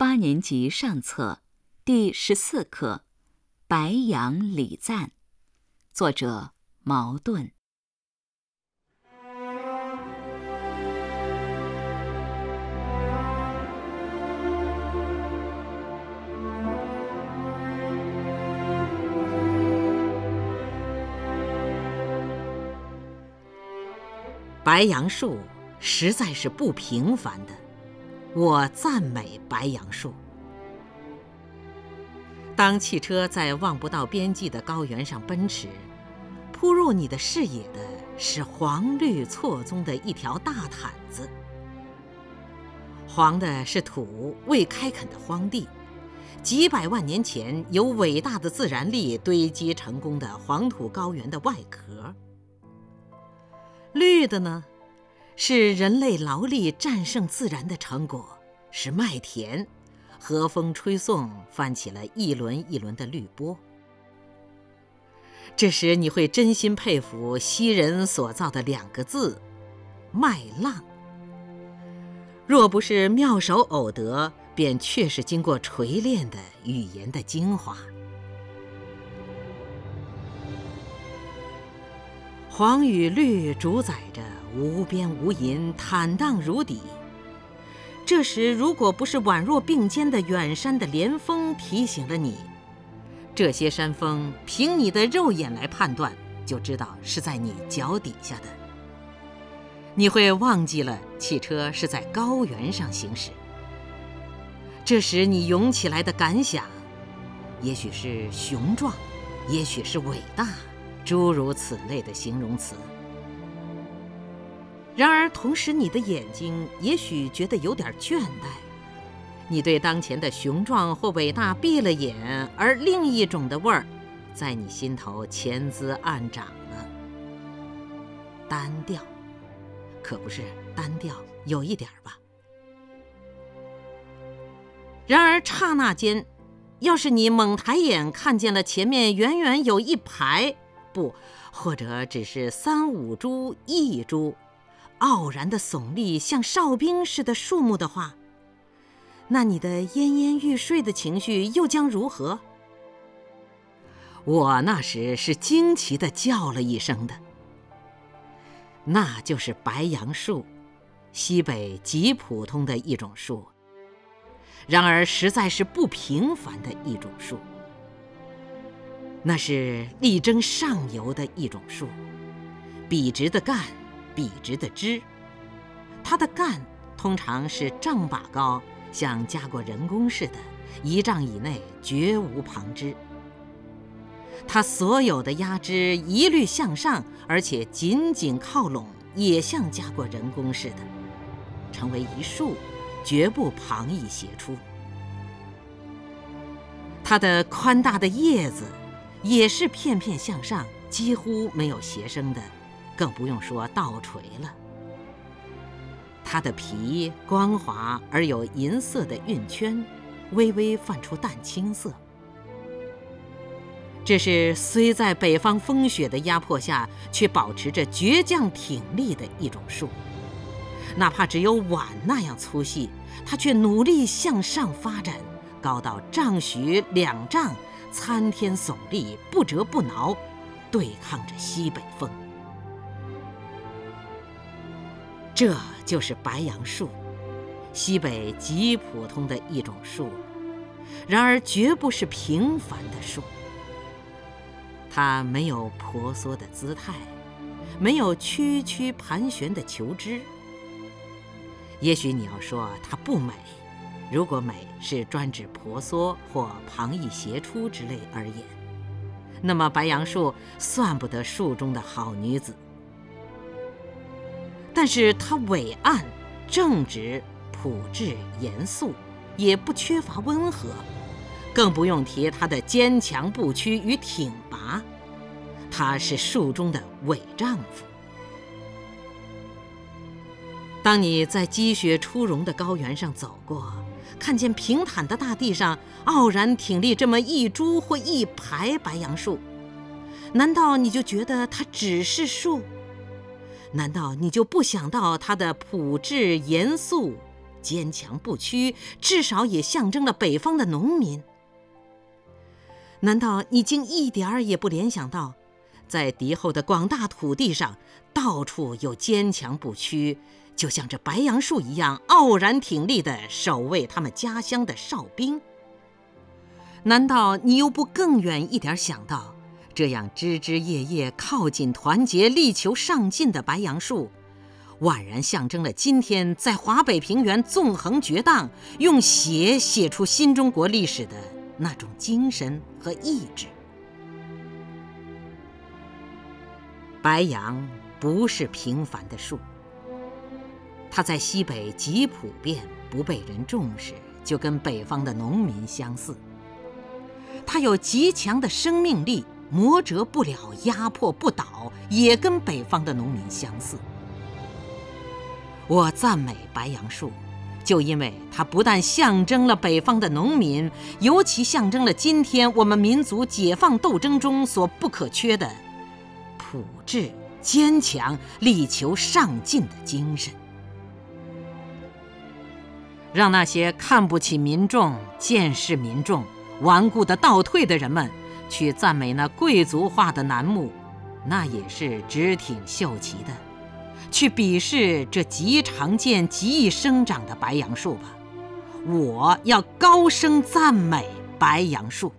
八年级上册第十四课《白杨礼赞》，作者茅盾。白杨树实在是不平凡的。我赞美白杨树。当汽车在望不到边际的高原上奔驰，扑入你的视野的是黄绿错综的一条大毯子。黄的是土未开垦的荒地，几百万年前由伟大的自然力堆积成功的黄土高原的外壳。绿的呢？是人类劳力战胜自然的成果，是麦田，和风吹送，翻起了一轮一轮的绿波。这时你会真心佩服昔人所造的两个字“麦浪”。若不是妙手偶得，便确是经过锤炼的语言的精华。黄与绿主宰着。无边无垠，坦荡如底。这时，如果不是宛若并肩的远山的连峰提醒了你，这些山峰凭你的肉眼来判断，就知道是在你脚底下的。你会忘记了汽车是在高原上行驶。这时你涌起来的感想，也许是雄壮，也许是伟大，诸如此类的形容词。然而，同时，你的眼睛也许觉得有点倦怠，你对当前的雄壮或伟大闭了眼，而另一种的味儿，在你心头潜滋暗长了。单调，可不是单调，有一点吧。然而，刹那间，要是你猛抬眼看见了前面远远有一排，不，或者只是三五株、一株。傲然的耸立，像哨兵似的树木的话，那你的奄奄欲睡的情绪又将如何？我那时是惊奇的叫了一声的。那就是白杨树，西北极普通的一种树，然而实在是不平凡的一种树。那是力争上游的一种树，笔直的干。笔直的枝，它的干通常是丈把高，像加过人工似的，一丈以内绝无旁枝。它所有的压枝一律向上，而且紧紧靠拢，也像加过人工似的，成为一束，绝不旁逸斜出。它的宽大的叶子也是片片向上，几乎没有斜生的。更不用说倒垂了。它的皮光滑而有银色的晕圈，微微泛出淡青色。这是虽在北方风雪的压迫下，却保持着倔强挺立的一种树。哪怕只有碗那样粗细，它却努力向上发展，高到丈许两丈，参天耸立，不折不挠，对抗着西北风。这就是白杨树，西北极普通的一种树，然而绝不是平凡的树。它没有婆娑的姿态，没有曲曲盘旋的球枝。也许你要说它不美，如果美是专指婆娑或旁逸斜出之类而言，那么白杨树算不得树中的好女子。但是它伟岸、正直、朴质、严肃，也不缺乏温和，更不用提它的坚强不屈与挺拔。他是树中的伟丈夫。当你在积雪初融的高原上走过，看见平坦的大地上傲然挺立这么一株或一排白杨树，难道你就觉得它只是树？难道你就不想到他的朴质严肃、坚强不屈，至少也象征了北方的农民。难道你竟一点儿也不联想到，在敌后的广大土地上，到处有坚强不屈，就像这白杨树一样傲然挺立的守卫他们家乡的哨兵？难道你又不更远一点想到，这样枝枝叶叶靠紧团结、力求上进的白杨树，宛然象征了今天在华北平原纵横绝荡、用血写出新中国历史的？那种精神和意志。白杨不是平凡的树，它在西北极普遍，不被人重视，就跟北方的农民相似。它有极强的生命力，磨折不了，压迫不倒，也跟北方的农民相似。我赞美白杨树。就因为它不但象征了北方的农民，尤其象征了今天我们民族解放斗争中所不可缺的朴质、坚强、力求上进的精神。让那些看不起民众、见识民众、顽固的倒退的人们去赞美那贵族化的楠木，那也是直挺秀奇的。去鄙视这极常见、极易生长的白杨树吧！我要高声赞美白杨树。